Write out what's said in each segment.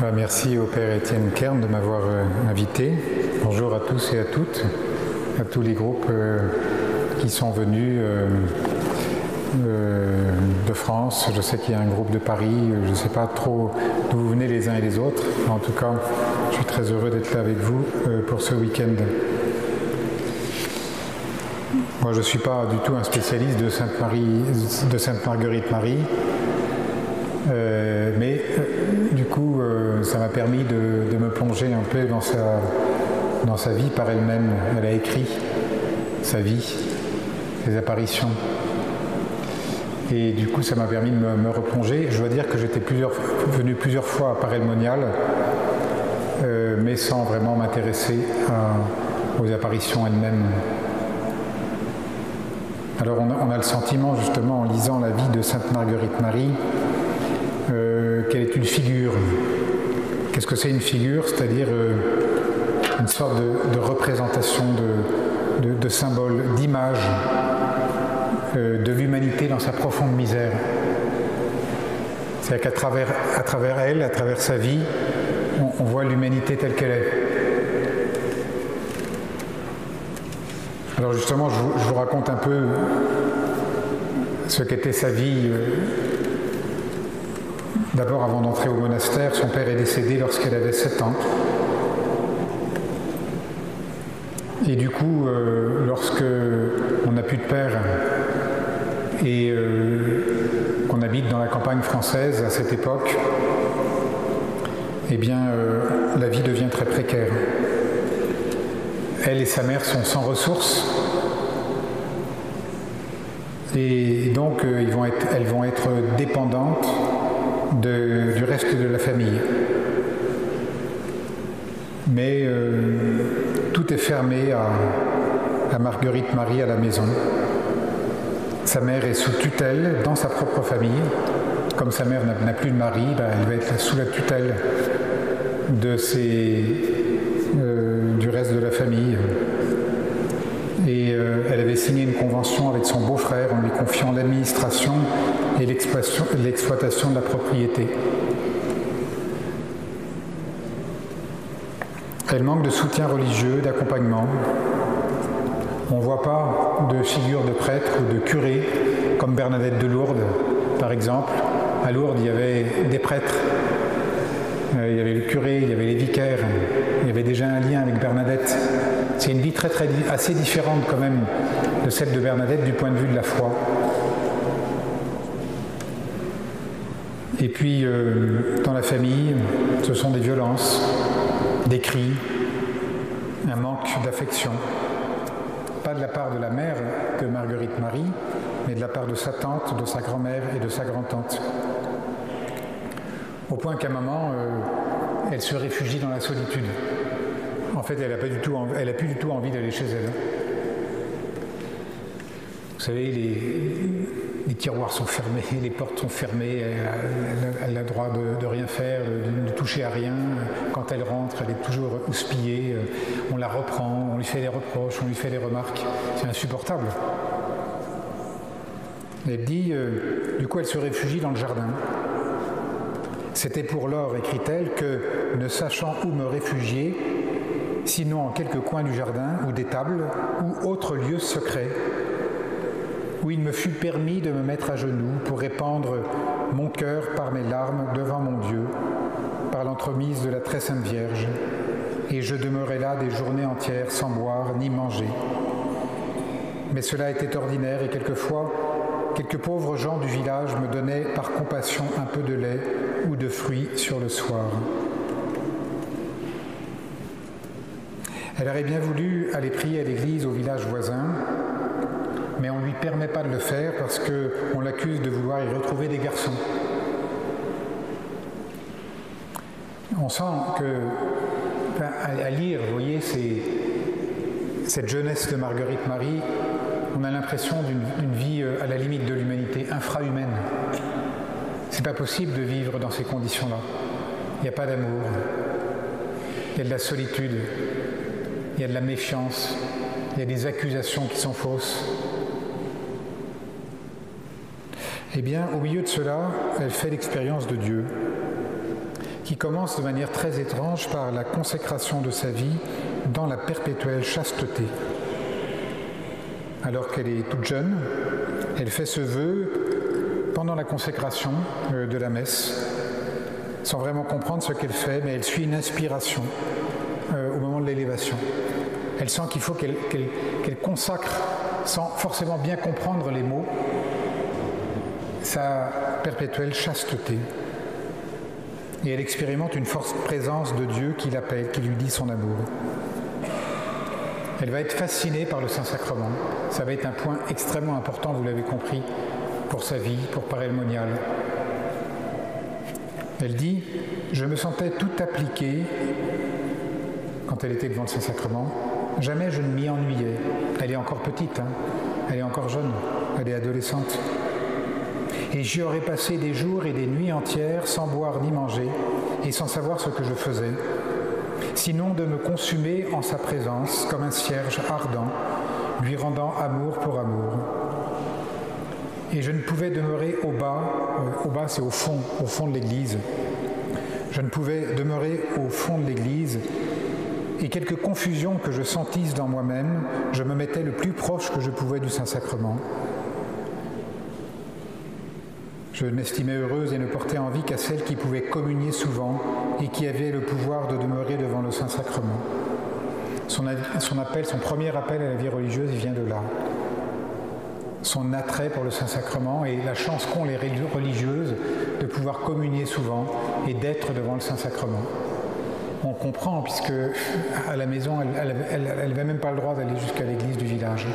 Bah, merci au Père Étienne Kern de m'avoir euh, invité. Bonjour à tous et à toutes, à tous les groupes euh, qui sont venus euh, de France. Je sais qu'il y a un groupe de Paris, je ne sais pas trop d'où vous venez les uns et les autres. En tout cas, je suis très heureux d'être là avec vous pour ce week-end. Moi, je ne suis pas du tout un spécialiste de Sainte, Marie, de Sainte Marguerite Marie. Euh, mais euh, du coup, euh, ça m'a permis de, me plonger un peu dans sa, dans sa vie par elle-même. Elle a écrit sa vie, ses apparitions. Et du coup, ça m'a permis de me, replonger. Je dois dire que j'étais plusieurs, venu plusieurs fois à Paray Monial, mais sans vraiment m'intéresser aux apparitions elles-mêmes. Alors on a, le sentiment justement en lisant la vie de Sainte Marguerite Marie euh, qu'elle est une figure? Qu'est-ce que c'est une figure? C'est-à-dire euh, une sorte de, représentation, de, symbole, d'image euh, de l'humanité dans sa profonde misère. C'est-à-dire qu'à travers, elle, à travers sa vie, on voit l'humanité telle qu'elle est. Alors justement, je vous, raconte un peu ce qu'était sa vie. Euh, d'abord, avant d'entrer au monastère, son père est décédé lorsqu'elle avait 7 ans. Et du coup, euh, lorsque on n'a plus de père et euh, qu'on habite dans la campagne française à cette époque, eh bien, la vie devient très précaire. Elle et sa mère sont sans ressources. Et donc, euh, elles vont être dépendantes du reste de la famille. Mais euh, tout est fermé à, Marguerite Marie à la maison. Sa mère est sous tutelle dans sa propre famille. Comme sa mère n'a plus de mari, ben, elle va être sous la tutelle de ses, Elle manque de soutien religieux, d'accompagnement. On ne voit pas de figure de prêtre ou de curé comme Bernadette de Lourdes, par exemple. À Lourdes, il y avait des prêtres euh, il y avait le curé, il y avait les vicaires, il y avait déjà un lien avec Bernadette. C'est une vie très, très, assez différente quand même de celle de Bernadette du point de vue de la foi. Et puis, euh, dans la famille, ce sont des violences, des cris, un manque d'affection. Pas de la part de la mère de Marguerite Marie, mais de la part de sa tante, de sa grand-mère et de sa grand-tante. Au point qu'à un moment, euh, elle se réfugie dans la solitude. En fait, elle n'a plus du tout envie d'aller chez elle. Vous savez, les, tiroirs sont fermés, les portes sont fermées, elle, a le droit de, rien faire, de, de, toucher à rien. Quand elle rentre, elle est toujours houspillée, on la reprend, on lui fait des reproches, on lui fait des remarques. C'est insupportable. Elle dit, euh, du coup, elle se réfugie dans le jardin. C'était pour lors, écrit-elle, que, ne sachant où me réfugier, sinon en quelques coins du jardin ou des tables ou autres lieux secrets, où il me fut permis de me mettre à genoux pour répandre mon cœur par mes larmes devant mon Dieu, par l'entremise de la très sainte Vierge, et je demeurai là des journées entières sans boire ni manger. Mais cela était ordinaire et quelquefois quelques pauvres gens du village me donnaient par compassion un peu de lait ou de fruits sur le soir. Elle aurait bien voulu aller prier à l'église au village voisin, mais on ne lui permet pas de le faire parce qu'on l'accuse de vouloir y retrouver des garçons. On sent que, à lire, vous voyez, cette jeunesse de Marguerite Marie, on a l'impression d'une vie euh, à la limite de l'humanité, infrahumaine. C'est pas possible de vivre dans ces conditions-là. Il n'y a pas d'amour, il y a de la solitude, il y a de la méfiance, il y a des accusations qui sont fausses. Eh bien, au milieu de cela, elle fait l'expérience de Dieu, qui commence de manière très étrange par la consécration de sa vie dans la perpétuelle chasteté. Alors qu'elle est toute jeune, elle fait ce vœu pendant la consécration euh, de la messe, sans vraiment comprendre ce qu'elle fait, mais elle suit une inspiration euh, au moment de l'élévation. Elle sent qu'il faut qu'elle consacre, sans forcément bien comprendre les mots, sa perpétuelle chasteté. Et elle expérimente une forte présence de Dieu qui l'appelle, qui lui dit son amour. Elle va être fascinée par le Saint-Sacrement. Ça va être un point extrêmement important, vous l'avez compris, pour sa vie, pour Parel Monial. Elle dit Je me sentais tout appliquée quand elle était devant le Saint-Sacrement. Jamais je ne m'y ennuyais. Elle est encore petite, hein. elle est encore jeune, elle est adolescente. Et j'y aurais passé des jours et des nuits entières sans boire ni manger et sans savoir ce que je faisais sinon de me consumer en sa présence comme un cierge ardent, lui rendant amour pour amour. Et je ne pouvais demeurer au bas, euh, au bas c'est au fond, au fond de l'église. Je ne pouvais demeurer au fond de l'église et quelques confusions que je sentisse dans moi-même, je me mettais le plus proche que je pouvais du Saint-Sacrement. Je n'estimais heureuse et ne portais envie qu'à celle qui pouvait communier souvent et qui avait le pouvoir de demeurer devant le Saint-Sacrement. Son, appel, son premier appel à la vie religieuse, vient de là. Son attrait pour le Saint-Sacrement et la chance qu'ont les religieuses de pouvoir communier souvent et d'être devant le Saint-Sacrement. On comprend, puisque à la maison, elle n'avait même pas le droit d'aller jusqu'à l'église du village.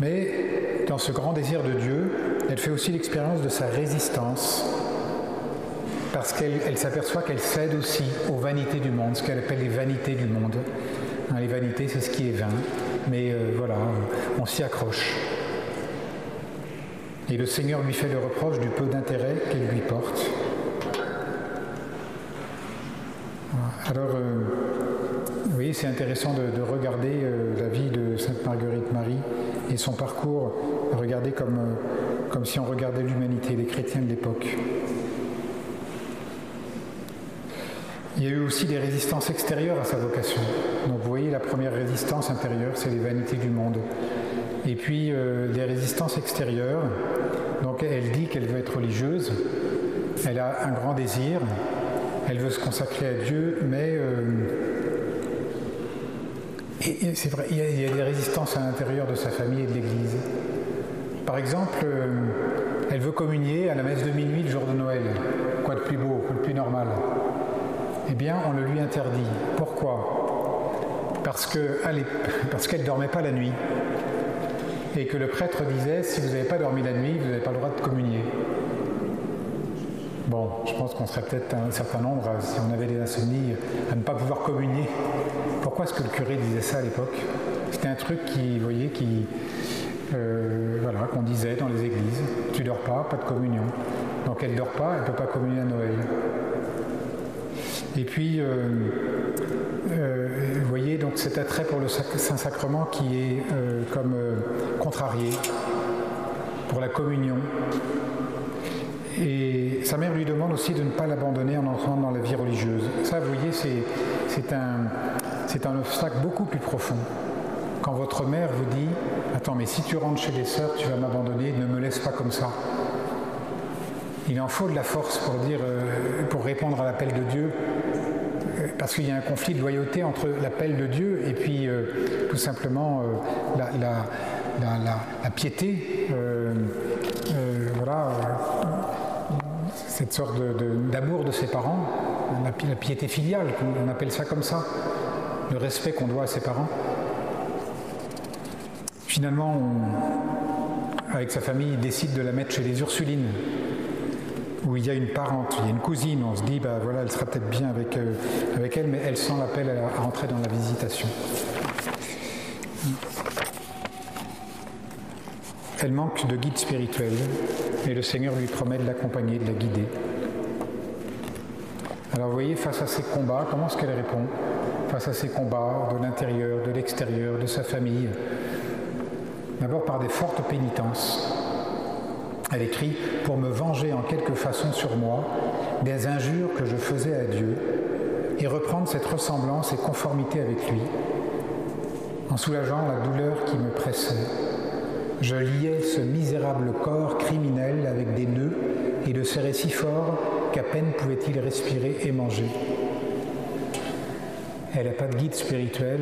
Mais dans ce grand désir de Dieu, elle fait aussi l'expérience de sa résistance, parce qu'elle s'aperçoit qu'elle cède aussi aux vanités du monde, ce qu'elle appelle les vanités du monde. Hein, les vanités, c'est ce qui est vain, mais euh, voilà, on s'y accroche. Et le Seigneur lui fait le reproche du peu d'intérêt qu'elle lui porte. Alors, euh, vous voyez, c'est intéressant de, regarder euh, la vie de Sainte Marguerite Marie et son parcours comme, euh, comme si on regardait l'humanité, les chrétiens de l'époque. Il y a eu aussi des résistances extérieures à sa vocation. Donc vous voyez, la première résistance intérieure, c'est les vanités du monde. Et puis euh, les résistances extérieures, donc elle dit qu'elle veut être religieuse, elle a un grand désir, elle veut se consacrer à Dieu, mais euh, et, c'est vrai, il y, a, des résistances à l'intérieur de sa famille et de l'Église. Par exemple, euh, elle veut communier à la messe de minuit le jour de Noël. Quoi de plus beau, quoi de plus normal? Eh bien, on le lui interdit. Pourquoi? Parce qu'elle ne dormait pas la nuit. Et que le prêtre disait, si vous n'avez pas dormi la nuit, vous n'avez pas le droit de communier. Bon, je pense qu'on serait peut-être un certain nombre, si on avait des insomnies, à ne pas pouvoir communier. Pourquoi est-ce que le curé disait ça à l'époque? C'était un truc qui, vous voyez, qui, euh, qu'on disait dans les églises. Tu dors pas, pas de communion. Donc elle dort pas, elle peut pas communier à Noël. Et puis, euh, euh, vous voyez, donc cet attrait pour le Saint-Sacrement qui est comme contrarié pour la communion. Et sa mère lui demande aussi de ne pas l'abandonner en entrant dans la vie religieuse. Ça, vous voyez, c'est un, obstacle beaucoup plus profond. Quand votre mère vous dit Attends, mais si tu rentres chez les sœurs, tu vas m'abandonner, ne me laisse pas comme ça. Il en faut de la force pour euh, répondre à l'appel de Dieu, euh, parce qu'il y a un conflit de loyauté entre l'appel de Dieu et puis euh, tout simplement la, piété, voilà, cette sorte d'amour de, ses parents, la piété filiale, on appelle ça comme ça, le respect qu'on doit à ses parents. Finalement, avec sa famille, il décide de la mettre chez les Ursulines, où il y a une parente, il y a une cousine. On se dit, bah voilà, elle sera peut-être bien avec, euh, avec elle, mais elle sent l'appel à, rentrer dans la visitation. Elle manque de guide spirituel, et le Seigneur lui promet de l'accompagner, de la guider. Alors vous voyez, face à ces combats, comment est-ce qu'elle répond Face à ces combats de l'intérieur, de l'extérieur, de sa famille, D'abord par des fortes pénitences. Elle écrit pour me venger en quelque façon sur moi des injures que je faisais à Dieu et reprendre cette ressemblance et conformité avec lui, en soulageant la douleur qui me pressait. Je liais ce misérable corps criminel avec des nœuds et le serrais si fort qu'à peine pouvait-il respirer et manger. Elle n'a pas de guide spirituel.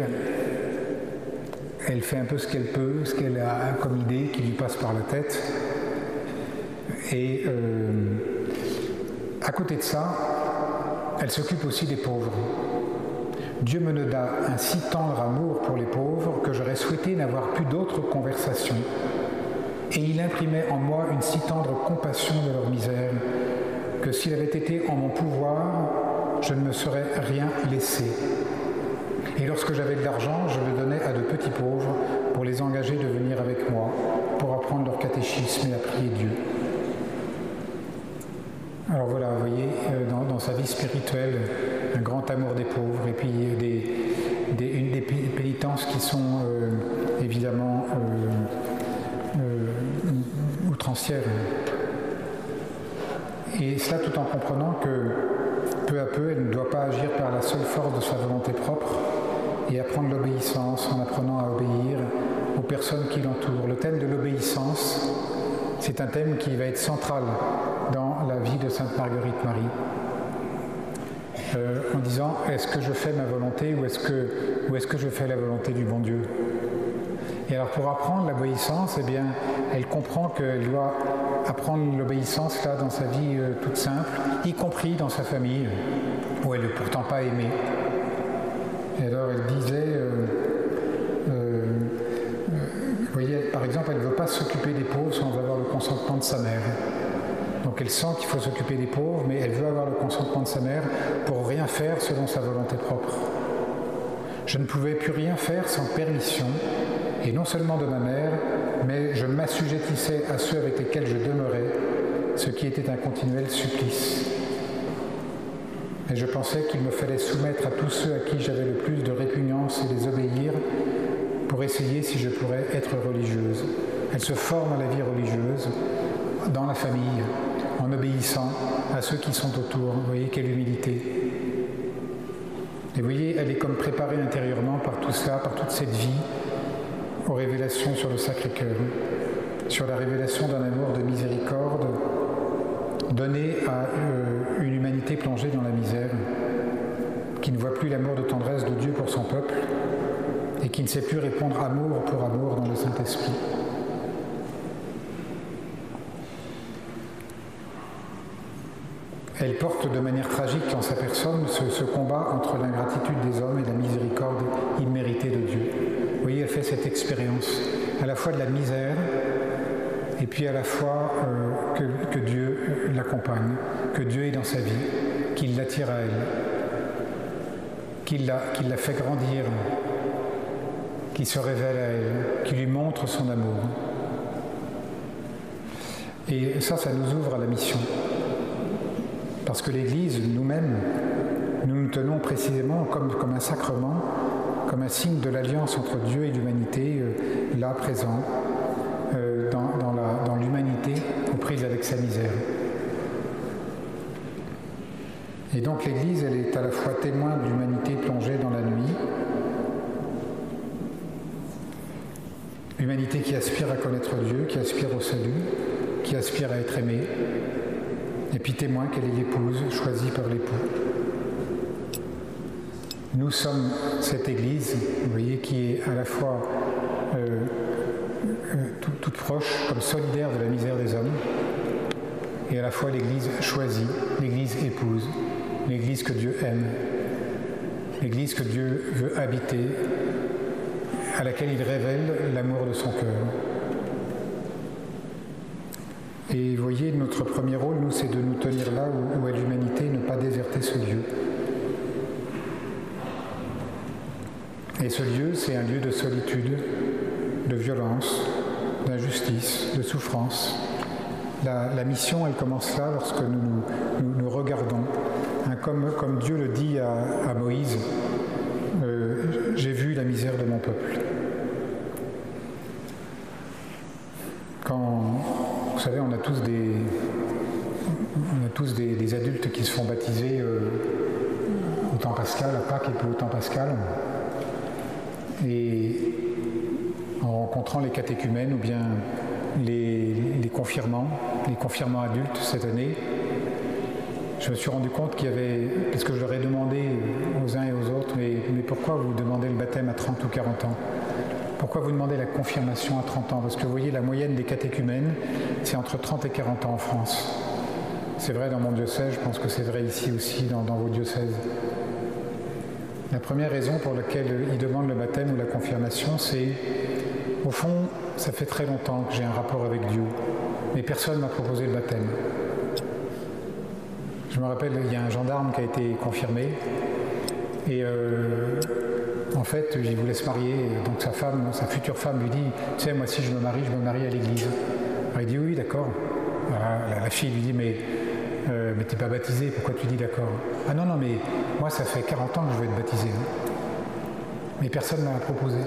Elle fait un peu ce qu'elle peut, ce qu'elle a comme idée qui lui passe par la tête. Et euh, à côté de ça, elle s'occupe aussi des pauvres. Dieu me donna un si tendre amour pour les pauvres que j'aurais souhaité n'avoir plus d'autres conversations. Et il imprimait en moi une si tendre compassion de leur misère que s'il avait été en mon pouvoir, je ne me serais rien laissé. Et lorsque j'avais de l'argent, je le donnais à de petits pauvres pour les engager de venir avec moi, pour apprendre leur catéchisme et à prier Dieu. Alors voilà, vous voyez, euh, dans, sa vie spirituelle, un grand amour des pauvres et puis des, pénitences qui sont euh, évidemment euh, outrancières. Et cela tout en comprenant que peu à peu, elle ne doit pas agir par la seule force de sa volonté propre et apprendre l'obéissance en apprenant à obéir aux personnes qui l'entourent. Le thème de l'obéissance, c'est un thème qui va être central dans la vie de Sainte Marguerite Marie. Euh, en disant est-ce que je fais ma volonté ou est-ce que, je fais la volonté du bon Dieu? Et alors pour apprendre l'obéissance, eh bien, elle comprend qu'elle doit apprendre l'obéissance là dans sa vie euh, toute simple, y compris dans sa famille, où elle n'est pourtant pas aimée. Et alors elle disait, euh, vous voyez, par exemple, elle ne veut pas s'occuper des pauvres sans avoir le consentement de sa mère. Donc elle sent qu'il faut s'occuper des pauvres, mais elle veut avoir le consentement de sa mère pour rien faire selon sa volonté propre. Je ne pouvais plus rien faire sans permission, et non seulement de ma mère, mais je m'assujettissais à ceux avec lesquels je demeurais, ce qui était un continuel supplice. Et je pensais qu'il me fallait soumettre à tous ceux à qui j'avais le plus de répugnance et les obéir pour essayer si je pourrais être religieuse. Elle se forme à la vie religieuse dans la famille, en obéissant à ceux qui sont autour. Vous voyez quelle humilité. Et vous voyez, elle est comme préparée intérieurement par tout cela, par toute cette vie, aux révélations sur le Sacré-Cœur, sur la révélation d'un amour de miséricorde donné à euh, une humanité plongée dans la misère, qui ne voit plus l'amour de tendresse de Dieu pour son peuple et qui ne sait plus répondre amour pour amour dans le Saint-Esprit. Elle porte de manière tragique dans sa personne ce, combat entre l'ingratitude des hommes et la miséricorde imméritée de Dieu. Vous voyez, elle fait cette expérience à la fois de la misère et puis à la fois euh, que, Dieu l'accompagne, que Dieu est dans sa vie, qu'il l'attire à elle, qu'il la, la fait grandir, qu'il se révèle à elle, qu'il lui montre son amour. Et ça, ça nous ouvre à la mission. Parce que l'Église, nous-mêmes, nous nous tenons précisément comme, un sacrement, comme un signe de l'alliance entre Dieu et l'humanité, euh, là présent, euh, dans, dans l'humanité, aux prises avec sa misère. Et donc l'Église, elle est à la fois témoin de l'humanité plongée dans la nuit, l'humanité qui aspire à connaître Dieu, qui aspire au salut, qui aspire à être aimée, et puis témoin qu'elle est l'épouse choisie par l'époux. Nous sommes cette Église, vous voyez, qui est à la fois euh, euh, toute proche, comme solidaire de la misère des hommes, et à la fois l'Église choisie, l'Église épouse, l'Église que Dieu aime, l'Église que Dieu veut habiter, à laquelle il révèle l'amour de son cœur. Et vous voyez, notre premier rôle, nous, c'est de nous tenir là où, est l'humanité, ne pas déserter ce lieu. Et ce lieu, c'est un lieu de solitude, de violence, d'injustice, de souffrance. La, mission, elle commence là lorsque nous nous, regardons. Comme, comme, Dieu le dit à, Moïse, euh, j'ai vu la misère de mon peuple. Quand savez, on a tous des, tous des, adultes qui se font baptiser euh, au temps pascal, à Pâques et puis au temps pascal. Et en rencontrant les catéchumènes ou bien les, les confirmants, les confirmants adultes cette année, je me suis rendu compte qu'il y avait, parce que je leur ai demandé aux uns et aux autres, mais, mais pourquoi vous demandez le baptême à 30 ou 40 ans? Pourquoi vous demandez la confirmation à 30 ans? Parce que vous voyez, la moyenne des catéchumènes, c'est entre 30 et 40 ans en France. C'est vrai dans mon diocèse, je pense que c'est vrai ici aussi, dans, vos diocèses. La première raison pour laquelle ils demandent le baptême ou la confirmation, c'est, au fond, ça fait très longtemps que j'ai un rapport avec Dieu, mais personne ne m'a proposé le baptême. Je me rappelle, il y a un gendarme qui a été confirmé. Et euh, en fait, il voulait se marier. Donc sa femme, sa future femme lui dit Tu sais, moi, si je me marie, je me marie à l'église. il dit Oui, d'accord. La, fille lui dit Mais, euh, mais t'es pas baptisé, pourquoi tu dis d'accord Ah non, non, mais moi, ça fait 40 ans que je veux être baptisé. Hein. Mais personne ne m'a proposé.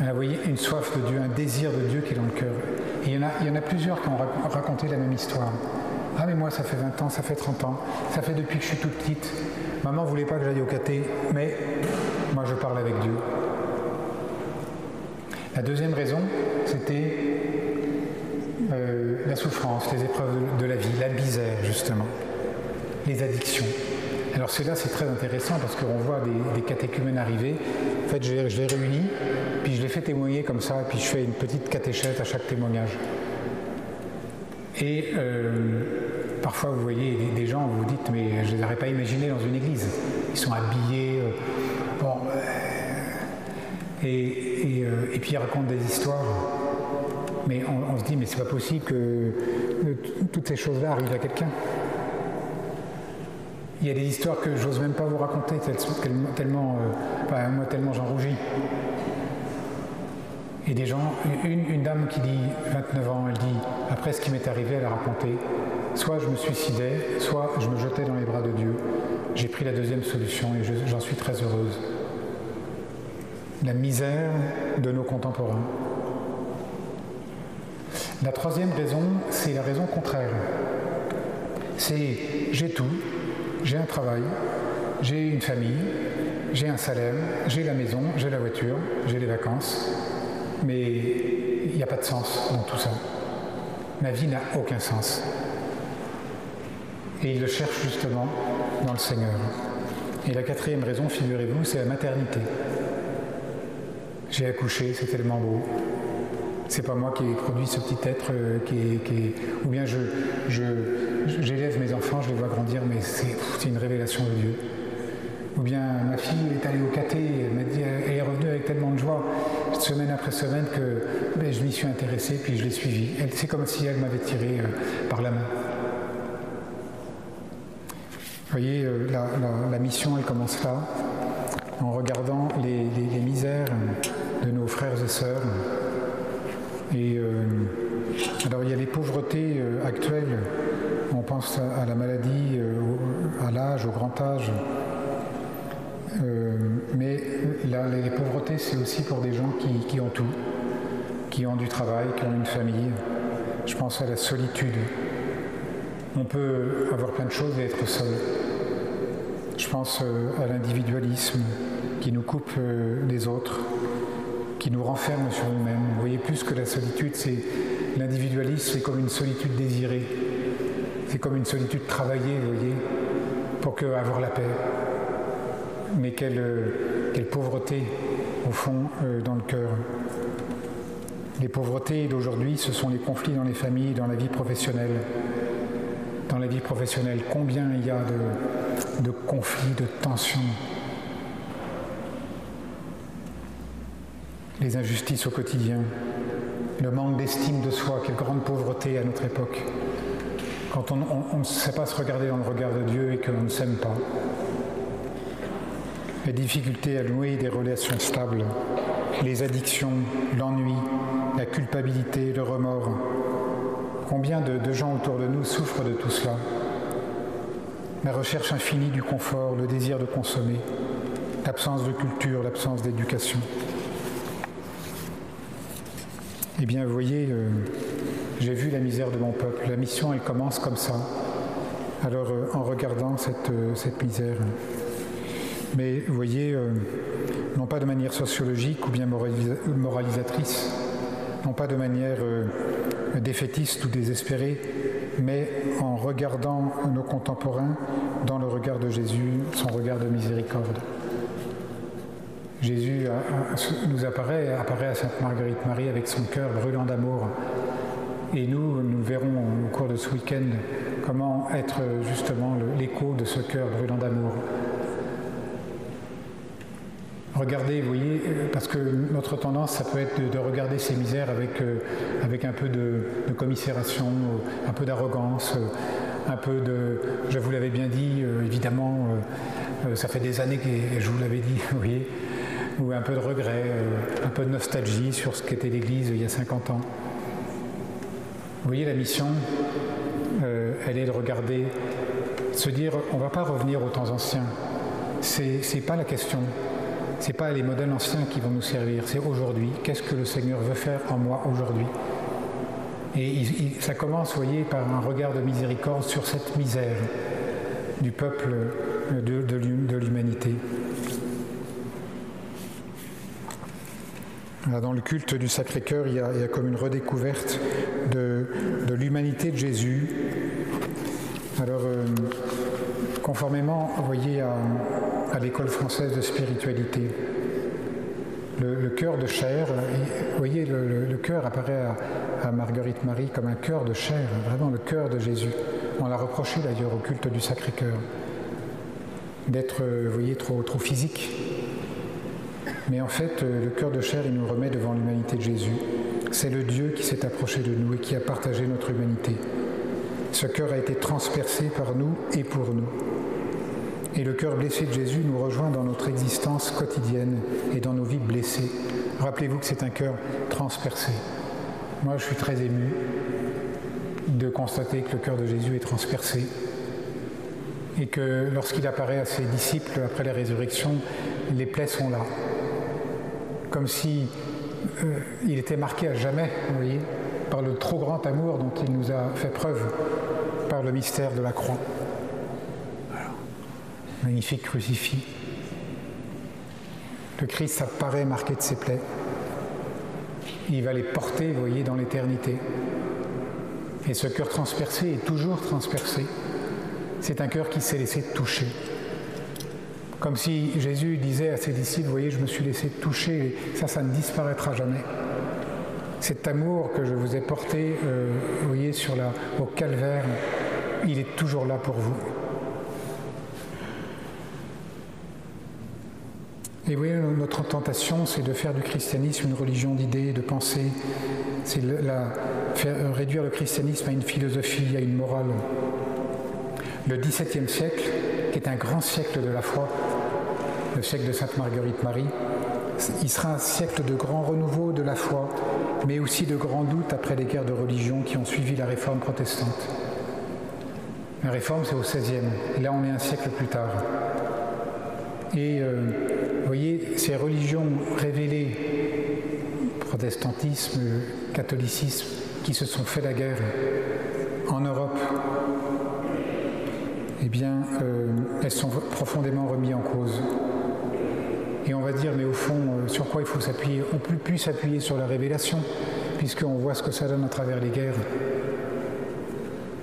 Elle a voyé une soif de Dieu, un désir de Dieu qui est dans le cœur. Et il y en a plusieurs qui ont raconté la même histoire. Ah mais moi ça fait 20 ans, ça fait 30 ans, ça fait depuis que je suis toute petite. Maman voulait pas que j'aille au caté, mais moi je parle avec Dieu. La deuxième raison, c'était euh, la souffrance, les épreuves de, la vie, la misère justement, les addictions. Alors cela c'est très intéressant parce qu'on voit des, catéchumènes arriver. En fait je les, réunis, puis je les fais témoigner comme ça, puis je fais une petite catéchète à chaque témoignage. Et euh, parfois, vous voyez des, gens, vous vous dites, mais je ne les aurais pas imaginés dans une église. Ils sont habillés. Euh, bon, euh, et, et, puis ils racontent des histoires. Mais on, se dit, mais c'est pas possible que toutes ces choses-là arrivent à quelqu'un. Il y a des histoires que j'ose même pas vous raconter, tellement, tellement moi tellement j'en rougis. Et des gens, une, dame qui dit 29 ans, elle dit, après ce qui m'est arrivé, elle a raconté, soit je me suicidais, soit je me jetais dans les bras de Dieu. J'ai pris la deuxième solution et j'en suis très heureuse. La misère de nos contemporains. La troisième raison, c'est la raison contraire. C'est j'ai tout, j'ai un travail, j'ai une famille, j'ai un salaire, j'ai la maison, j'ai la voiture, j'ai les vacances, mais il n'y a pas de sens dans tout ça. Ma vie n'a aucun sens. Et il le cherche justement dans le Seigneur. Et la quatrième raison, figurez-vous, c'est la maternité. J'ai accouché, c'est tellement beau. C'est pas moi qui ai produit ce petit être euh, qui est, ou bien je, j'élève mes enfants, je les vois grandir, mais c'est une révélation de Dieu. Ou bien ma fille est allée au caté, elle est revenue avec tellement de joie semaine après semaine que ben, je m'y suis intéressé puis je l'ai suivie. C'est comme si elle m'avait tiré euh, par la main. Vous voyez, euh, la, mission, elle commence là, en regardant les, misères de nos frères et sœurs. Et euh, alors, il y a les pauvretés actuelles. On pense à la maladie, à l'âge, au grand âge. Euh, mais les pauvretés, c'est aussi pour des gens qui, ont tout, qui ont du travail, qui ont une famille. Je pense à la solitude. On peut avoir plein de choses et être seul. Je pense euh, à l'individualisme qui nous coupe euh, des autres, qui nous renferme sur nous-mêmes. Vous voyez, plus que la solitude, c'est l'individualisme, c'est comme une solitude désirée. C'est comme une solitude travaillée, vous voyez, pour que, avoir la paix mais quelle, quelle pauvreté au fond euh, dans le cœur. Les pauvretés d'aujourd'hui, ce sont les conflits dans les familles, dans la vie professionnelle. Dans la vie professionnelle, combien il y a de, conflits, de tensions. Les injustices au quotidien, le manque d'estime de soi, quelle grande pauvreté à notre époque. Quand on ne sait pas se regarder dans le regard de Dieu et que l'on ne s'aime pas les difficultés à nouer des relations stables, les addictions, l'ennui, la culpabilité, le remords. Combien de, gens autour de nous souffrent de tout cela? La recherche infinie du confort, le désir de consommer, l'absence de culture, l'absence d'éducation. Eh bien, vous voyez, euh, j'ai vu la misère de mon peuple. La mission, elle commence comme ça. Alors, euh, en regardant cette, euh, cette, misère. Mais vous voyez, euh, non pas de manière sociologique ou bien moralisatrice, non pas de manière défaitiste ou désespérée, mais en regardant nos contemporains dans le regard de Jésus, son regard de miséricorde. Jésus nous apparaît, apparaît à Sainte Marguerite Marie avec son cœur brûlant d'amour. Et nous, nous verrons au cours de ce week-end comment être justement l'écho de ce cœur brûlant d'amour. Regardez, vous voyez, parce que notre tendance, ça peut être de, regarder ces misères avec, euh, un peu de, commisération, un peu d'arrogance, un peu de, je vous l'avais bien dit, euh, évidemment, euh, ça fait des années que je vous l'avais dit, vous voyez, ou un peu de regret, un peu de nostalgie sur ce qu'était l'Église il y a 50 ans. Vous voyez, la mission, elle est de regarder, se dire, on ne va pas revenir aux temps anciens. C'est n'est pas la question. Ce n'est pas les modèles anciens qui vont nous servir, c'est aujourd'hui. Qu'est-ce que le Seigneur veut faire en moi aujourd'hui? Et ça commence, vous voyez, par un regard de miséricorde sur cette misère du peuple de, l'humanité. Dans le culte du Sacré-Cœur, il, y a comme une redécouverte de, l'humanité de Jésus. Alors, euh, conformément, vous voyez, à, à l'école française de spiritualité. Le, cœur de chair, vous voyez, le, cœur apparaît à, Marguerite Marie comme un cœur de chair, vraiment le cœur de Jésus. On l'a reproché d'ailleurs au culte du Sacré-Cœur, d'être, vous voyez, trop, trop physique. Mais en fait, le cœur de chair, il nous remet devant l'humanité de Jésus. C'est le Dieu qui s'est approché de nous et qui a partagé notre humanité. Ce cœur a été transpercé par nous et pour nous. Et le cœur blessé de Jésus nous rejoint dans notre existence quotidienne et dans nos vies blessées. Rappelez-vous que c'est un cœur transpercé. Moi, je suis très ému de constater que le cœur de Jésus est transpercé et que lorsqu'il apparaît à ses disciples après la résurrection, les plaies sont là, comme si euh, il était marqué à jamais, vous voyez, par le trop grand amour dont il nous a fait preuve par le mystère de la croix magnifique crucifix. Le Christ apparaît marqué de ses plaies. Il va les porter, vous voyez, dans l'éternité. Et ce cœur transpercé est toujours transpercé. C'est un cœur qui s'est laissé toucher. Comme si Jésus disait à ses disciples, vous voyez, je me suis laissé toucher, ça, ça ne disparaîtra jamais. Cet amour que je vous ai porté, euh, vous voyez, sur la, au calvaire, il est toujours là pour vous. Et oui, notre tentation, c'est de faire du christianisme une religion d'idées, de pensées. C'est faire euh, réduire le christianisme à une philosophie, à une morale. Le XVIIe siècle, qui est un grand siècle de la foi, le siècle de Sainte Marguerite Marie, il sera un siècle de grand renouveau de la foi, mais aussi de grands doutes après les guerres de religion qui ont suivi la réforme protestante. La réforme, c'est au XVIe. Là, on est un siècle plus tard. Et euh, vous voyez, ces religions révélées, protestantisme, catholicisme, qui se sont fait la guerre en Europe, eh bien, euh, elles sont profondément remises en cause. Et on va dire, mais au fond, euh, sur quoi il faut s'appuyer On peut plus s'appuyer sur la révélation, puisqu'on voit ce que ça donne à travers les guerres.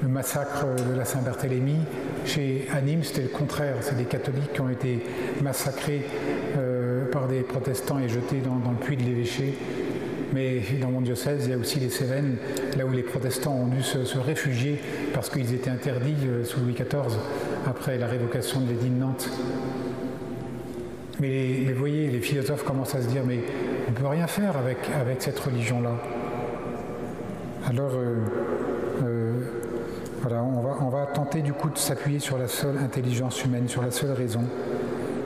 Le massacre de la Saint-Barthélemy, chez Anim, c'était le contraire. C'est des catholiques qui ont été massacrés euh, par des protestants et jetés dans, le puits de l'évêché. Mais dans mon diocèse, il y a aussi les Cévennes, là où les protestants ont dû se, réfugier parce qu'ils étaient interdits euh, sous Louis XIV, après la révocation de l'édit de Nantes. Mais, vous voyez, les philosophes commencent à se dire, mais on ne peut rien faire avec, cette religion-là. Alors, euh, tenter du coup de s'appuyer sur la seule intelligence humaine, sur la seule raison,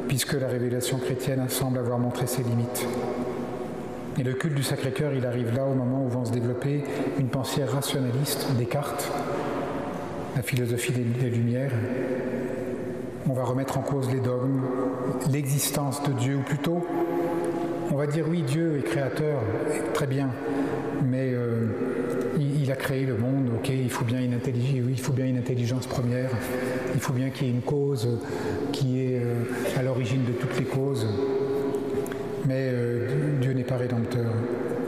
puisque la révélation chrétienne semble avoir montré ses limites. Et le culte du Sacré-Cœur, il arrive là au moment où vont se développer une pensée rationaliste, Descartes, la philosophie des, Lumières. On va remettre en cause les dogmes, l'existence de Dieu, ou plutôt, on va dire oui, Dieu est créateur, très bien, mais a créé le monde, ok, il faut bien une intelligence, première, il faut bien qu'il y ait une cause qui est euh, à l'origine de toutes les causes. Mais euh, Dieu n'est pas rédempteur.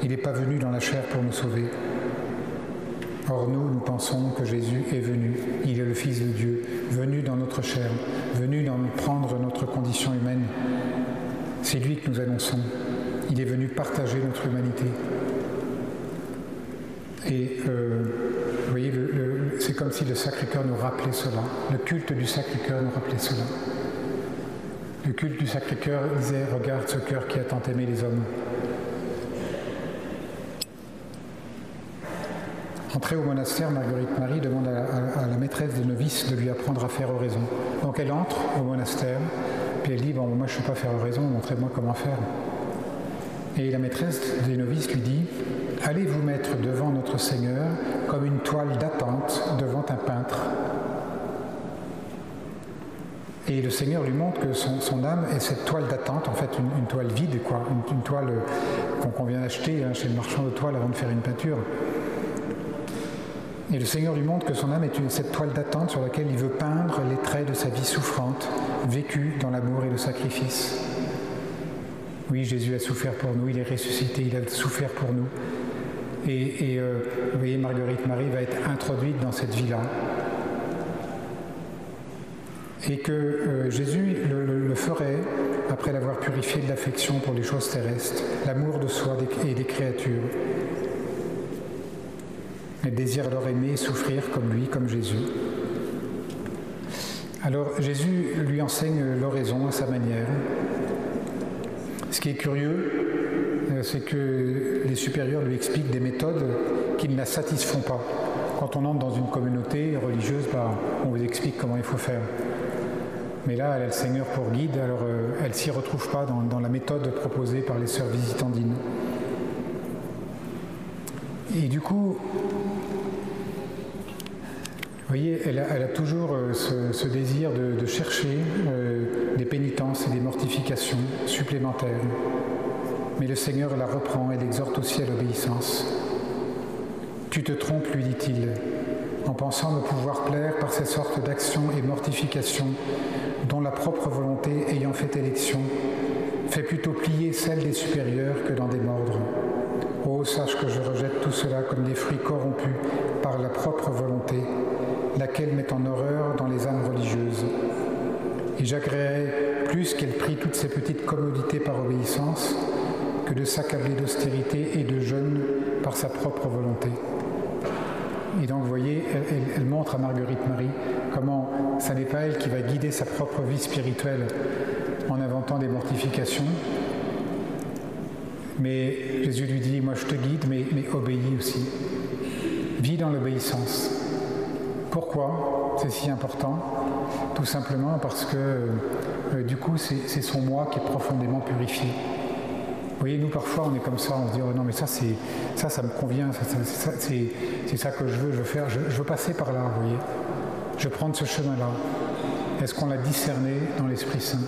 Il n'est pas venu dans la chair pour nous sauver. Or nous, nous pensons que Jésus est venu. Il est le Fils de Dieu, venu dans notre chair, venu dans prendre notre condition humaine. C'est lui que nous annonçons. Il est venu partager notre humanité. Et euh, vous voyez, c'est comme si le Sacré-Cœur nous rappelait cela. Le culte du Sacré-Cœur nous rappelait cela. Le culte du Sacré-Cœur disait Regarde ce cœur qui a tant aimé les hommes. Entrée au monastère, Marguerite Marie demande à, la maîtresse des novices de lui apprendre à faire oraison. Donc elle entre au monastère, puis elle dit Bon, moi je ne sais pas faire oraison, montrez-moi comment faire. Et la maîtresse des novices lui dit Allez vous mettre devant notre Seigneur comme une toile d'attente devant un peintre. Et le Seigneur lui montre que son, âme est cette toile d'attente, en fait une, toile vide, quoi, une, toile qu'on vient acheter hein, chez le marchand de toile avant de faire une peinture. Et le Seigneur lui montre que son âme est cette toile d'attente sur laquelle il veut peindre les traits de sa vie souffrante, vécue dans l'amour et le sacrifice. Oui, Jésus a souffert pour nous, il est ressuscité, il a souffert pour nous. Et, euh, vous voyez, Marguerite Marie va être introduite dans cette vie-là. Et que euh, Jésus le, ferait après l'avoir purifié de l'affection pour les choses terrestres, l'amour de soi et des créatures, elle désire alors aimer et souffrir comme lui, comme Jésus. Alors Jésus lui enseigne l'oraison à sa manière. Ce qui est curieux, euh, c'est que les supérieurs lui expliquent des méthodes qui ne la satisfont pas. Quand on entre dans une communauté religieuse, bah, on vous explique comment il faut faire. Mais là, elle a le Seigneur pour guide, alors euh, elle ne s'y retrouve pas dans, dans, la méthode proposée par les sœurs visitandines. Et du coup, vous voyez, elle a, toujours euh, ce, désir de, chercher euh, des pénitences et des mortifications supplémentaires. Mais le Seigneur la reprend et l'exhorte aussi à l'obéissance. Tu te trompes, lui dit-il, en pensant ne pouvoir plaire par ces sortes d'actions et mortifications dont la propre volonté ayant fait élection fait plutôt plier celle des supérieurs que d'en démordre. Oh, sache que je rejette tout cela comme des fruits corrompus par la propre volonté laquelle met en horreur dans les âmes religieuses. Et j'agréerais plus qu'elle prie toutes ces petites commodités par obéissance que de s'accabler d'austérité et de jeûne par sa propre volonté. Et donc, vous voyez, elle, montre à Marguerite Marie comment ce n'est pas elle qui va guider sa propre vie spirituelle en inventant des mortifications, mais Jésus lui dit, moi je te guide, mais, mais obéis aussi. Vis dans l'obéissance. Pourquoi c'est si important Tout simplement parce que euh, du coup c'est son moi qui est profondément purifié. Vous voyez, nous parfois on est comme ça, on se dit oh non mais ça c'est ça ça me convient, c'est ça que je veux, je veux faire, je, veux passer par là, vous voyez. Je veux prendre ce chemin-là. Est-ce qu'on l'a discerné dans l'Esprit Saint?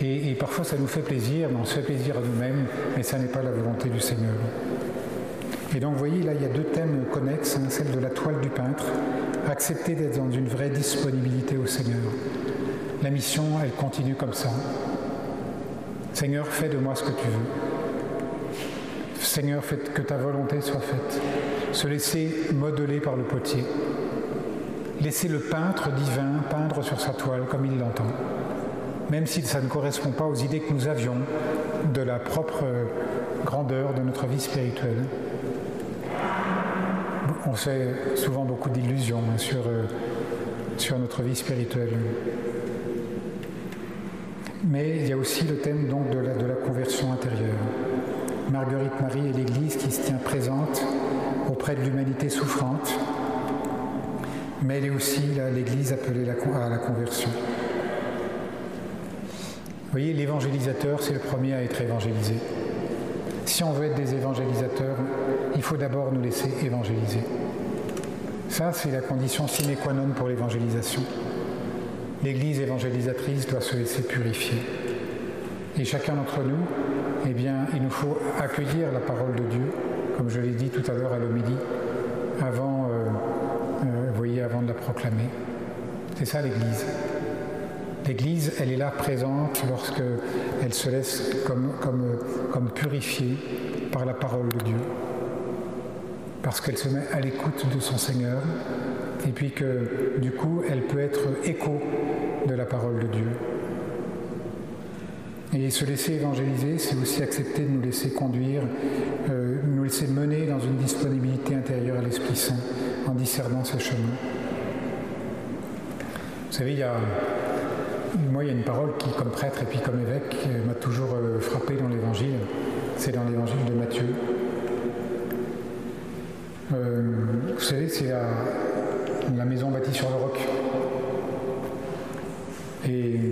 Et, parfois ça nous fait plaisir, on se fait plaisir à nous-mêmes, mais ça n'est pas la volonté du Seigneur. Et donc vous voyez, là, il y a deux thèmes connexes, hein, celle de la toile du peintre, accepter d'être dans une vraie disponibilité au Seigneur. La mission, elle continue comme ça. Seigneur, fais de moi ce que tu veux. Seigneur, fais que ta volonté soit faite. Se laisser modeler par le potier. Laisser le peintre divin peindre sur sa toile comme il l'entend. Même si ça ne correspond pas aux idées que nous avions de la propre grandeur de notre vie spirituelle on fait souvent beaucoup d'illusions hein, sur, euh, sur notre vie spirituelle. Mais il y a aussi le thème donc de la, de la conversion intérieure. Marguerite Marie est l'Église qui se tient présente auprès de l'humanité souffrante, mais elle est aussi l'Église appelée à la conversion. Vous voyez, l'évangélisateur, c'est le premier à être évangélisé. Si on veut être des évangélisateurs, il faut d'abord nous laisser évangéliser. Ça, c'est la condition sine qua non pour l'évangélisation. L'Église évangélisatrice doit se laisser purifier. Et chacun d'entre nous, eh bien, il nous faut accueillir la parole de Dieu comme je l'ai dit tout à l'heure à l'homélie, avant, vous voyez, avant de la proclamer. C'est ça l'Église. L'Église, elle est là présente lorsque elle se laisse comme, purifier par la parole de Dieu, parce qu'elle se met à l'écoute de son Seigneur, et puis que du coup, elle peut être écho de la parole de Dieu. Et se laisser évangéliser, c'est aussi accepter de nous laisser conduire, euh, nous laisser mener dans une disponibilité intérieure à l'Esprit Saint en discernant ses chemins. Vous savez, il y a, moi, il y a une parole qui, comme prêtre et puis comme évêque, m'a toujours euh, frappé dans l'Évangile. C'est dans l'Évangile de Matthieu. Euh, vous savez, c'est la, maison bâtie sur le roc. Et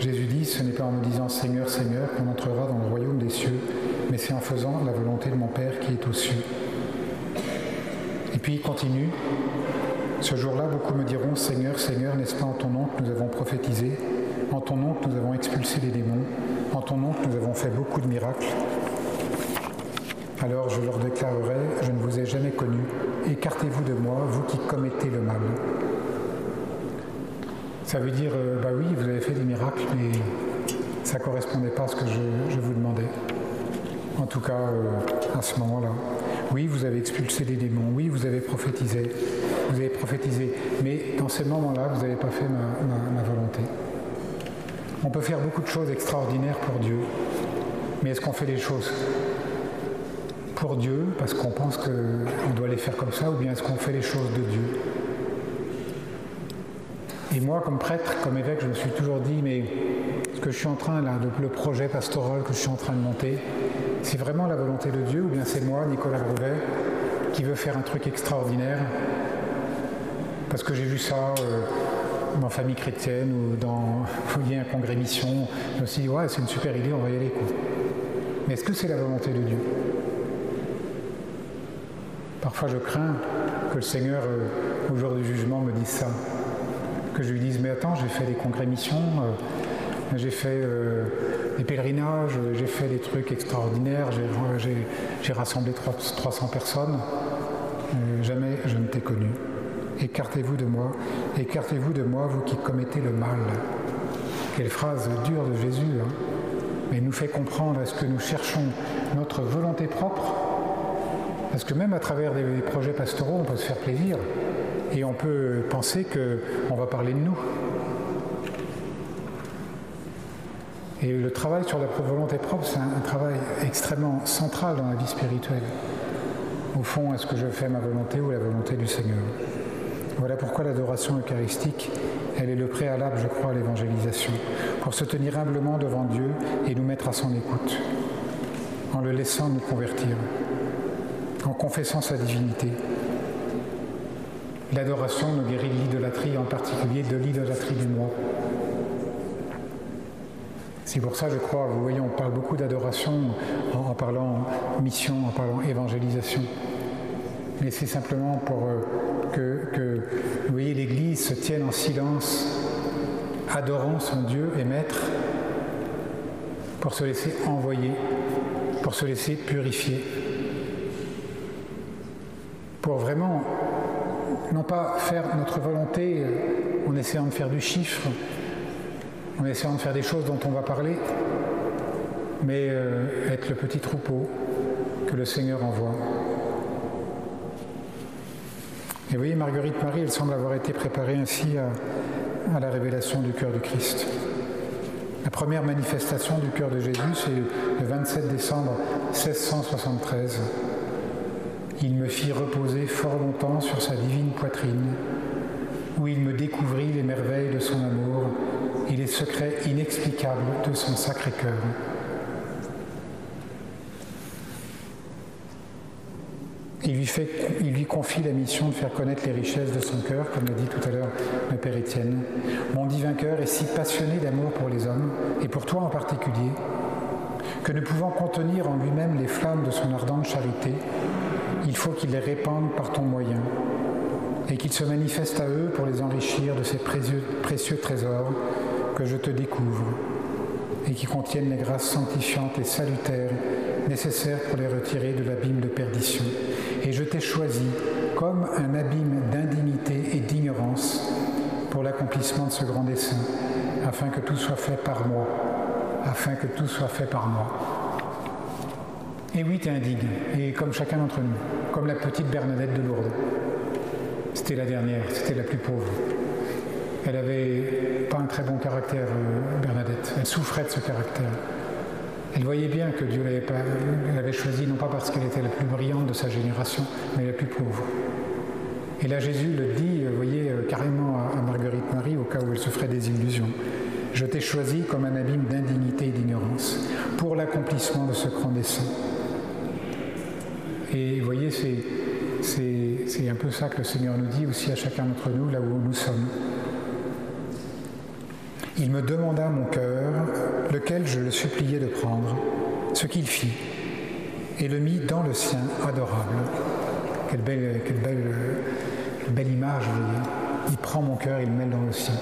Jésus dit, ce n'est pas en me disant Seigneur, Seigneur qu'on entrera dans le royaume des cieux, mais c'est en faisant la volonté de mon Père qui est aux cieux. Et puis il continue, ce jour-là, beaucoup me diront, Seigneur, Seigneur, n'est-ce pas en ton nom que nous avons prophétisé? En ton nom que nous avons expulsé les démons? En ton nom que nous avons fait beaucoup de miracles? Alors je leur déclarerai, je ne vous ai jamais connu, écartez-vous de moi, vous qui commettez le mal. Ça veut dire, euh, bah oui, vous avez fait des miracles, mais ça ne correspondait pas à ce que je, vous demandais. En tout cas, euh, à ce moment-là. Oui, vous avez expulsé les démons, oui, vous avez prophétisé, vous avez prophétisé, mais dans ces moments-là, vous n'avez pas fait ma, volonté. On peut faire beaucoup de choses extraordinaires pour Dieu, mais est-ce qu'on fait les choses pour Dieu parce qu'on pense qu'on doit les faire comme ça, ou bien est-ce qu'on fait les choses de Dieu? Et moi, comme prêtre, comme évêque, je me suis toujours dit, mais ce que je suis en train, là, le projet pastoral que je suis en train de monter, c'est vraiment la volonté de Dieu, ou bien c'est moi, Nicolas Brevet, qui veut faire un truc extraordinaire? Parce que j'ai vu ça euh, dans famille chrétienne ou dans un congrès mission. Je me suis dit, ouais, c'est une super idée, on va y aller. Mais est-ce que c'est la volonté de Dieu? Parfois, je crains que le Seigneur, euh, au jour du jugement, me dise ça. Que je lui dise, mais attends, j'ai fait des congrès missions, euh, j'ai fait des pèlerinages, j'ai fait des trucs extraordinaires, j'ai rassemblé 300 personnes. jamais je ne t'ai connu. Écartez-vous de moi, écartez-vous de moi, vous qui commettez le mal. Quelle phrase dure de Jésus, hein mais nous fait comprendre est-ce que nous cherchons notre volonté propre Parce que même à travers des projets pastoraux, on peut se faire plaisir et on peut penser qu'on va parler de nous. Et le travail sur la volonté propre, c'est un, travail extrêmement central dans la vie spirituelle. Au fond, est-ce que je fais ma volonté ou la volonté du Seigneur? Voilà pourquoi l'adoration eucharistique, elle est le préalable, je crois, à l'évangélisation, pour se tenir humblement devant Dieu et nous mettre à son écoute, en le laissant nous convertir, en confessant sa divinité. L'adoration nous guérit de l'idolâtrie, en particulier de l'idolâtrie du moi. C'est pour ça, je crois, vous voyez, on parle beaucoup d'adoration en, parlant mission, en parlant évangélisation mais c'est simplement pour euh, que, l'Église se tienne en silence, adorant son Dieu et Maître, pour se laisser envoyer, pour se laisser purifier, pour vraiment, non pas faire notre volonté euh, en essayant de faire du chiffre, en essayant de faire des choses dont on va parler, mais euh, être le petit troupeau que le Seigneur envoie. Et voyez, Marguerite Marie, elle semble avoir été préparée ainsi à, la révélation du cœur du Christ. La première manifestation du cœur de Jésus, c'est le 27 décembre 1673. Il me fit reposer fort longtemps sur sa divine poitrine, où il me découvrit les merveilles de son amour et les secrets inexplicables de son sacré cœur. Il lui, confie la mission de faire connaître les richesses de son cœur, comme l'a dit tout à l'heure le Père Étienne. Mon divin cœur est si passionné d'amour pour les hommes, et pour toi en particulier, que ne pouvant contenir en lui-même les flammes de son ardente charité, il faut qu'il les répande par ton moyen, et qu'il se manifeste à eux pour les enrichir de ces précieux, précieux trésors que je te découvre, et qui contiennent les grâces sanctifiantes et salutaires nécessaires pour les retirer de l'abîme de perdition. Et je t'ai choisi comme un abîme d'indignité et d'ignorance pour l'accomplissement de ce grand dessein, afin que tout soit fait par moi, afin que tout soit fait par moi. Et oui, tu es indigne, et comme chacun d'entre nous, comme la petite Bernadette de Lourdes. C'était la dernière, c'était la plus pauvre. Elle avait pas un très bon caractère, euh, Bernadette. Elle souffrait de ce caractère. Elle voyait bien que Dieu l'avait choisie, non pas parce qu'elle était la plus brillante de sa génération, mais la plus pauvre. Et là, Jésus le dit, vous voyez, euh, carrément à Marguerite Marie, au cas où elle se ferait des illusions. Je t'ai choisi comme un abîme d'indignité et d'ignorance pour l'accomplissement de ce grand dessein. Et vous voyez, c'est un peu ça que le Seigneur nous dit aussi à chacun d'entre nous, là où nous sommes. Il me demanda mon cœur, lequel je le suppliais de prendre, ce qu'il fit, et le mit dans le sien adorable. Quelle belle, quelle belle, belle image, vous voyez. Il prend mon cœur, il le met dans le sien.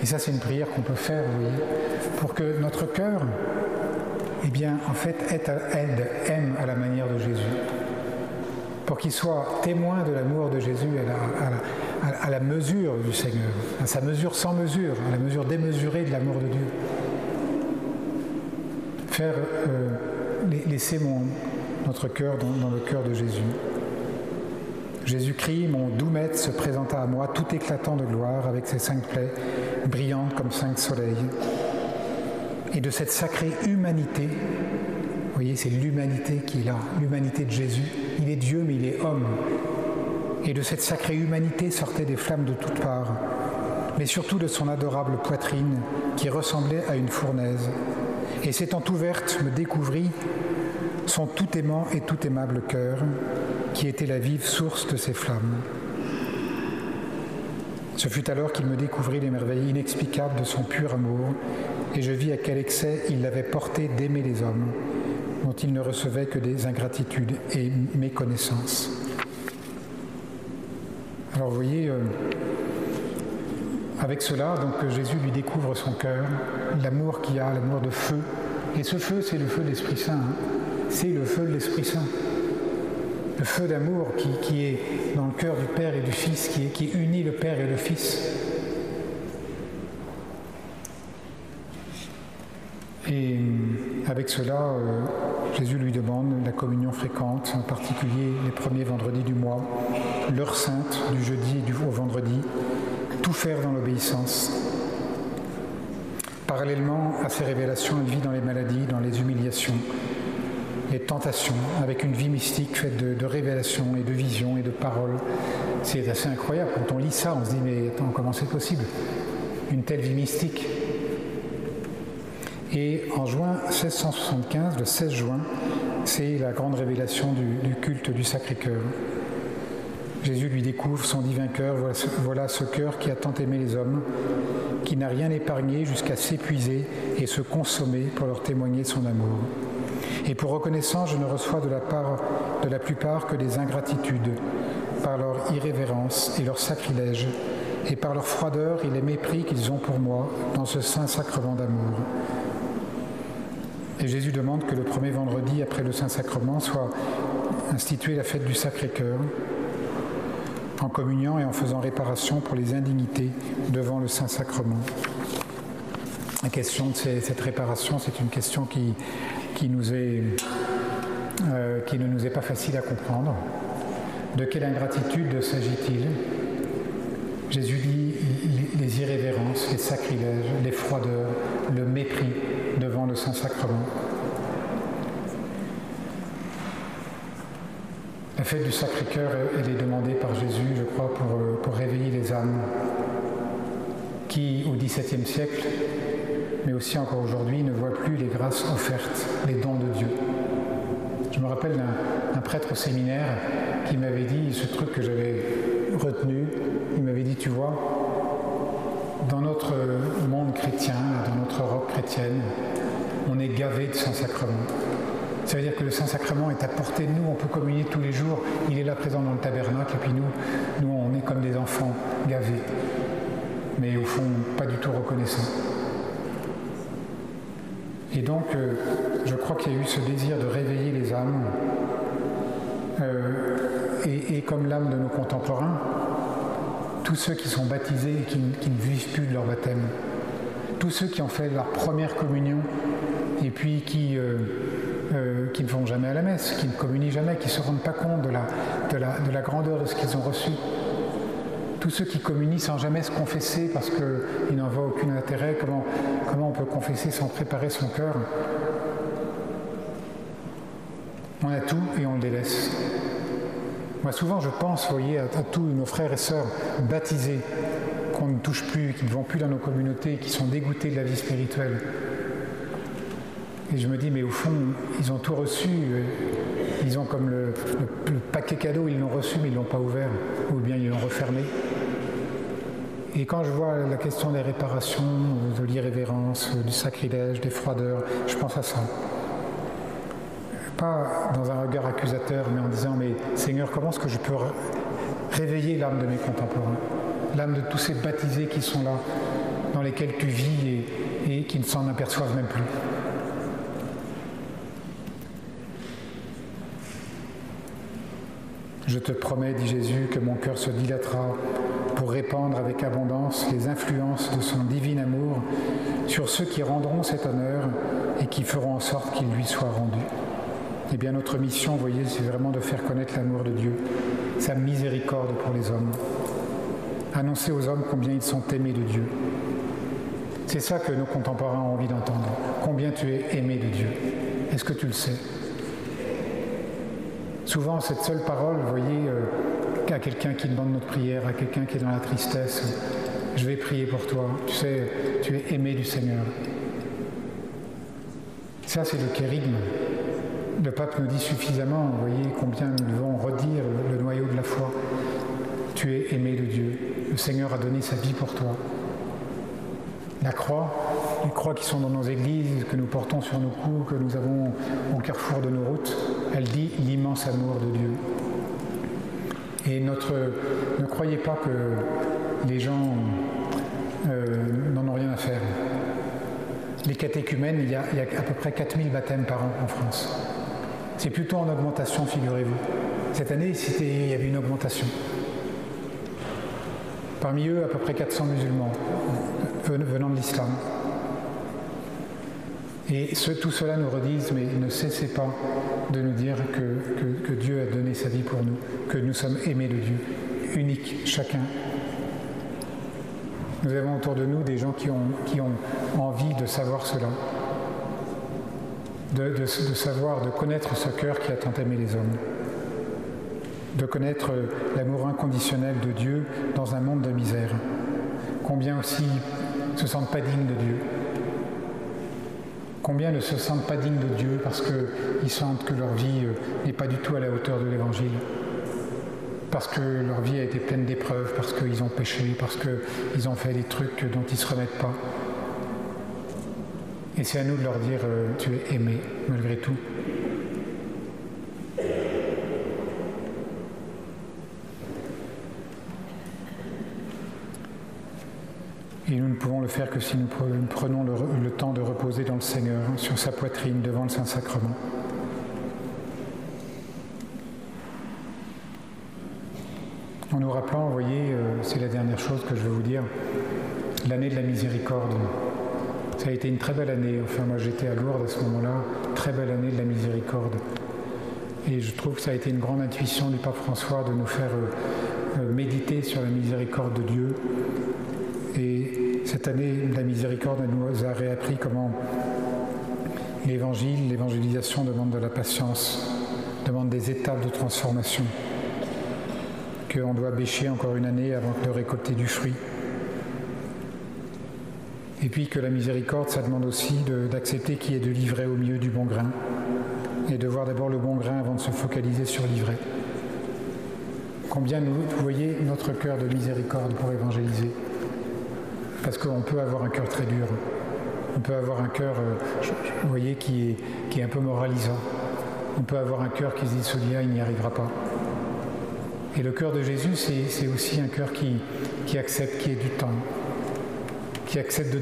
Et ça, c'est une prière qu'on peut faire, vous voyez, pour que notre cœur, eh bien, en fait, aide, aime à la manière de Jésus. Pour qu'il soit témoin de l'amour de Jésus à la, à, la mesure du Seigneur, à sa mesure sans mesure, à la mesure démesurée de l'amour de Dieu. Faire euh, laisser notre cœur dans, le cœur de Jésus. Jésus-Christ, mon doux maître, se présenta à moi tout éclatant de gloire avec ses cinq plaies, brillantes comme cinq soleils. Et de cette sacrée humanité, vous voyez, c'est l'humanité qui est là, l'humanité de Jésus. Il est Dieu, mais il est homme et de cette sacrée humanité sortaient des flammes de toutes parts, mais surtout de son adorable poitrine qui ressemblait à une fournaise. Et s'étant ouverte, me découvrit son tout aimant et tout aimable cœur, qui était la vive source de ces flammes. Ce fut alors qu'il me découvrit les merveilles inexplicables de son pur amour, et je vis à quel excès il l'avait porté d'aimer les hommes, dont il ne recevait que des ingratitudes et méconnaissances. Alors vous voyez, euh, avec cela, donc Jésus lui découvre son cœur, l'amour qu'il a, l'amour de feu. Et ce feu, c'est le feu de l'Esprit Saint. Hein. C'est le feu de l'Esprit Saint. Le feu d'amour qui, est dans le cœur du Père et du Fils, qui, qui unit le Père et le Fils. Et avec cela, euh, Jésus lui demande la communion fréquente, en particulier les premiers vendredis du mois, l'heure sainte du jeudi au vendredi, tout faire dans l'obéissance. Parallèlement à ces révélations, il vit dans les maladies, dans les humiliations, les tentations, avec une vie mystique faite de, révélations et de visions et de paroles. C'est assez incroyable. Quand on lit ça, on se dit mais comment c'est possible? Une telle vie mystique. Et en juin 1675, le 16 juin, c'est la grande révélation du, culte du Sacré-Cœur. Jésus lui découvre son divin cœur, voilà ce cœur qui a tant aimé les hommes, qui n'a rien épargné jusqu'à s'épuiser et se consommer pour leur témoigner son amour. Et pour reconnaissance, je ne reçois de la part de la plupart que des ingratitudes, par leur irrévérence et leur sacrilège, et par leur froideur et les mépris qu'ils ont pour moi dans ce saint sacrement d'amour. Et Jésus demande que le premier vendredi après le Saint-Sacrement soit instituée la fête du Sacré-Cœur, en communiant et en faisant réparation pour les indignités devant le Saint-Sacrement. La question de cette réparation, c'est une question euh, qui ne nous est pas facile à comprendre. De quelle ingratitude s'agit-il? Jésus dit les irrévérences, les sacrilèges, les froideurs, le mépris devant le Saint-Sacrement. La fête du Sacré-Cœur, elle est demandée par Jésus, je crois, pour, euh, pour réveiller les âmes qui, au XVIIe siècle, mais aussi encore aujourd'hui, ne voient plus les grâces offertes, les dons de Dieu. Je me rappelle d'un prêtre au séminaire qui m'avait dit ce truc que j'avais retenu. Il m'avait dit, tu vois, notre monde chrétien, dans notre Europe chrétienne, on est gavé de Saint-Sacrement. Ça veut dire que le Saint-Sacrement est à portée de nous, on peut communier tous les jours, il est là présent dans le tabernacle, et puis nous, nous on est comme des enfants gavés, mais au fond pas du tout reconnaissants. Et donc, euh, je crois qu'il y a eu ce désir de réveiller les âmes. Euh, et, comme l'âme de nos contemporains, tous ceux qui sont baptisés et qui, ne vivent plus de leur baptême, tous ceux qui ont fait leur première communion et puis qui, euh, qui ne vont jamais à la messe, qui ne communient jamais, qui ne se rendent pas compte de la grandeur de ce qu'ils ont reçu. Tous ceux qui communient sans jamais se confesser parce qu'ils n'en voient aucun intérêt, comment, comment on peut confesser sans préparer son cœur? On a tout et on le délaisse. Moi souvent je pense, voyez, à, tous nos frères et sœurs baptisés qu'on ne touche plus, qui ne vont plus dans nos communautés, qui sont dégoûtés de la vie spirituelle. Et je me dis, mais au fond, ils ont tout reçu. Ils ont comme le, paquet cadeau, ils l'ont reçu, mais ils ne l'ont pas ouvert, ou bien ils l'ont refermé. Et quand je vois la question des réparations, de l'irrévérence, du sacrilège, des froideurs, je pense à ça. Pas dans un regard accusateur, mais en disant, mais Seigneur, comment est-ce que je peux réveiller l'âme de mes contemporains, l'âme de tous ces baptisés qui sont là, dans lesquels tu vis et qui ne s'en aperçoivent même plus. Je te promets, dit Jésus, que mon cœur se dilatera pour répandre avec abondance les influences de son divin amour sur ceux qui rendront cet honneur et qui feront en sorte qu'il lui soit rendu. Eh bien, notre mission, vous voyez, c'est vraiment de faire connaître l'amour de Dieu, sa miséricorde pour les hommes. Annoncer aux hommes combien ils sont aimés de Dieu. C'est ça que nos contemporains ont envie d'entendre. Combien tu es aimé de Dieu. Est-ce que tu le sais? Souvent, cette seule parole, vous voyez, euh, à quelqu'un qui demande notre prière, à quelqu'un qui est dans la tristesse, je vais prier pour toi. Tu sais, tu es aimé du Seigneur. Ça, c'est le kérigme. Le pape nous dit suffisamment, vous voyez, combien nous devons redire le noyau de la foi. Tu es aimé de Dieu. Le Seigneur a donné sa vie pour toi. La croix, les croix qui sont dans nos églises, que nous portons sur nos coups, que nous avons au carrefour de nos routes, elle dit l'immense amour de Dieu. Et notre, ne croyez pas que les gens euh, n'en ont rien à faire. Les catéchumènes, il y, a, il y a à peu près 4000 baptêmes par an en France. C'est plutôt en augmentation, figurez-vous. Cette année, il y avait une augmentation. Parmi eux, à peu près 400 musulmans venant de l'islam. Et ce, tout cela nous redise, mais ne cessez pas de nous dire que, Dieu a donné sa vie pour nous, que nous sommes aimés de Dieu, uniques chacun. Nous avons autour de nous des gens qui ont envie de savoir cela, de, savoir, de connaître ce cœur qui a tant aimé les hommes, de connaître l'amour inconditionnel de Dieu dans un monde de misère. Combien aussi ne se sentent pas dignes de Dieu. Combien ne se sentent pas dignes de Dieu parce qu'ils sentent que leur vie euh, n'est pas du tout à la hauteur de l'Évangile, parce que leur vie a été pleine d'épreuves, parce qu'ils ont péché, parce qu'ils ont fait des trucs dont ils ne se remettent pas. Et c'est à nous de leur dire, euh, tu es aimé malgré tout. Et nous ne pouvons le faire que si nous prenons le, temps de reposer dans le Seigneur, sur sa poitrine, devant le Saint-Sacrement. En nous rappelant, vous voyez, euh, c'est la dernière chose que je veux vous dire, l'année de la miséricorde. Ça a été une très belle année. Enfin, moi j'étais à Lourdes à ce moment-là, très belle année de la miséricorde. Et je trouve que ça a été une grande intuition du pape François de nous faire euh, euh, méditer sur la miséricorde de Dieu, et cette année, la miséricorde nous a réappris comment l'évangile, l'évangélisation demande de la patience, demande des étapes de transformation, qu'on doit bêcher encore une année avant de récolter du fruit. Et puis que la miséricorde, ça demande aussi d'accepter qui est de livrer au milieu du bon grain et de voir d'abord le bon grain avant de se focaliser sur l'ivraie. Combien nous, voyez notre cœur de miséricorde pour évangéliser? Parce qu'on peut avoir un cœur très dur. On peut avoir un cœur, euh, vous voyez, qui est, qui est un peu moralisant. On peut avoir un cœur qui se dit celui-là, il n'y arrivera pas. Et le cœur de Jésus, c'est aussi un cœur qui, qui accepte qu'il y ait du temps, qui accepte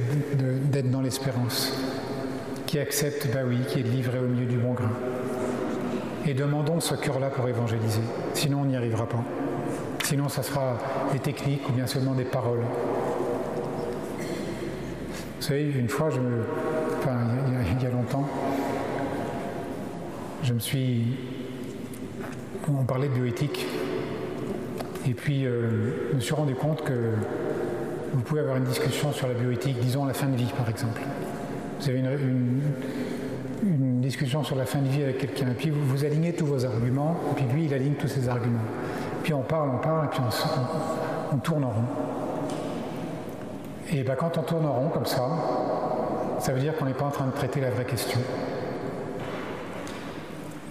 d'être dans l'espérance, qui accepte, bah oui, qui est livré au milieu du bon grain. Et demandons ce cœur-là pour évangéliser. Sinon, on n'y arrivera pas. Sinon, ça sera des techniques ou bien seulement des paroles. Vous savez, une fois, je me, il y, a, longtemps, je me suis. On parlait de bioéthique. Et puis, euh, je me suis rendu compte que vous pouvez avoir une discussion sur la bioéthique, disons la fin de vie par exemple. Vous avez une, discussion sur la fin de vie avec quelqu'un, puis vous, vous alignez tous vos arguments, et puis lui il aligne tous ses arguments. Puis on parle, on parle, et puis on, tourne en rond. Et ben, quand on tourne en rond comme ça, ça veut dire qu'on n'est pas en train de traiter la vraie question.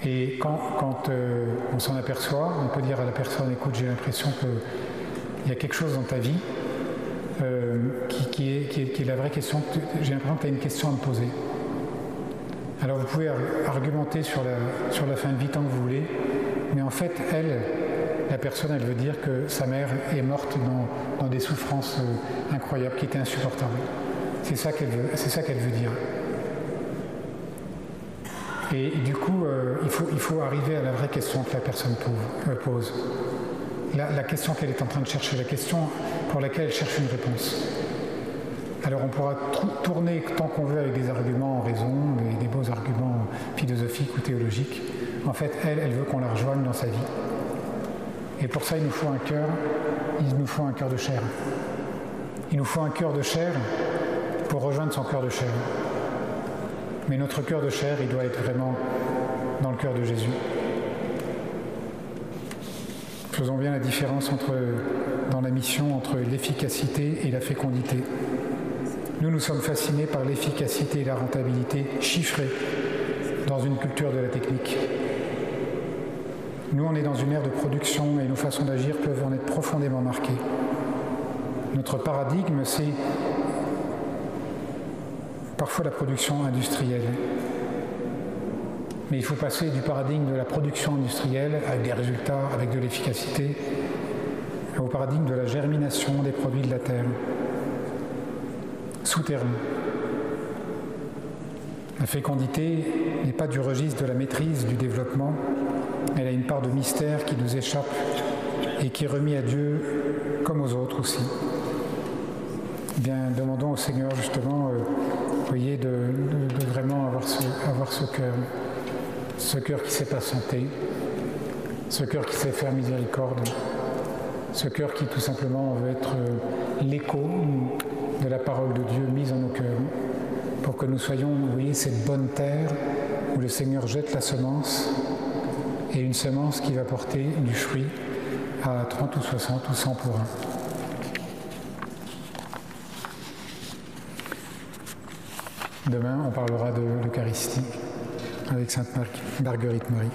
Et quand, euh, on s'en aperçoit, on peut dire à la personne, écoute, j'ai l'impression qu'il y a quelque chose dans ta vie euh, qui, est, la vraie question, j'ai l'impression que tu as une question à me poser. Alors vous pouvez argumenter sur la, sur la fin de vie tant que vous voulez, mais en fait, elle, la personne, elle veut dire que sa mère est morte dans, des souffrances euh, incroyables qui étaient insupportables. C'est ça qu'elle veut, c'est veut dire. Et, du coup, euh, il, faut, il faut arriver à la vraie question que la personne pose. La, question qu'elle est en train de chercher, la question pour laquelle elle cherche une réponse. Alors on pourra tourner tant qu'on veut avec des arguments en raison, des, beaux arguments philosophiques ou théologiques. En fait, elle, elle veut qu'on la rejoigne dans sa vie. Et pour ça, il nous faut un cœur, il nous faut un cœur de chair. Il nous faut un cœur de chair pour rejoindre son cœur de chair. Mais notre cœur de chair, il doit être vraiment dans le cœur de Jésus. Faisons bien la différence entre, dans la mission entre l'efficacité et la fécondité. Nous, nous sommes fascinés par l'efficacité et la rentabilité chiffrées dans une culture de la technique. Nous, on est dans une ère de production et nos façons d'agir peuvent en être profondément marquées. Notre paradigme, c'est parfois la production industrielle. Mais il faut passer du paradigme de la production industrielle avec des résultats, avec de l'efficacité, au paradigme de la germination des produits de la terre, souterrain. La fécondité n'est pas du registre de la maîtrise du développement, elle a une part de mystère qui nous échappe et qui est remis à Dieu comme aux autres aussi. Eh bien, demandons au Seigneur justement, euh, voyez, de, vraiment avoir ce, avoir ce cœur, ce cœur qui sait patienter, ce cœur qui sait faire miséricorde, ce cœur qui tout simplement veut être euh, l'écho de la parole de Dieu mise en nos cœurs, pour que nous soyons, vous voyez, cette bonne terre où le Seigneur jette la semence et une semence qui va porter du fruit à 30 ou 60 ou 100 pour un. Demain, on parlera de l'Eucharistie avec Sainte Marguerite Marie.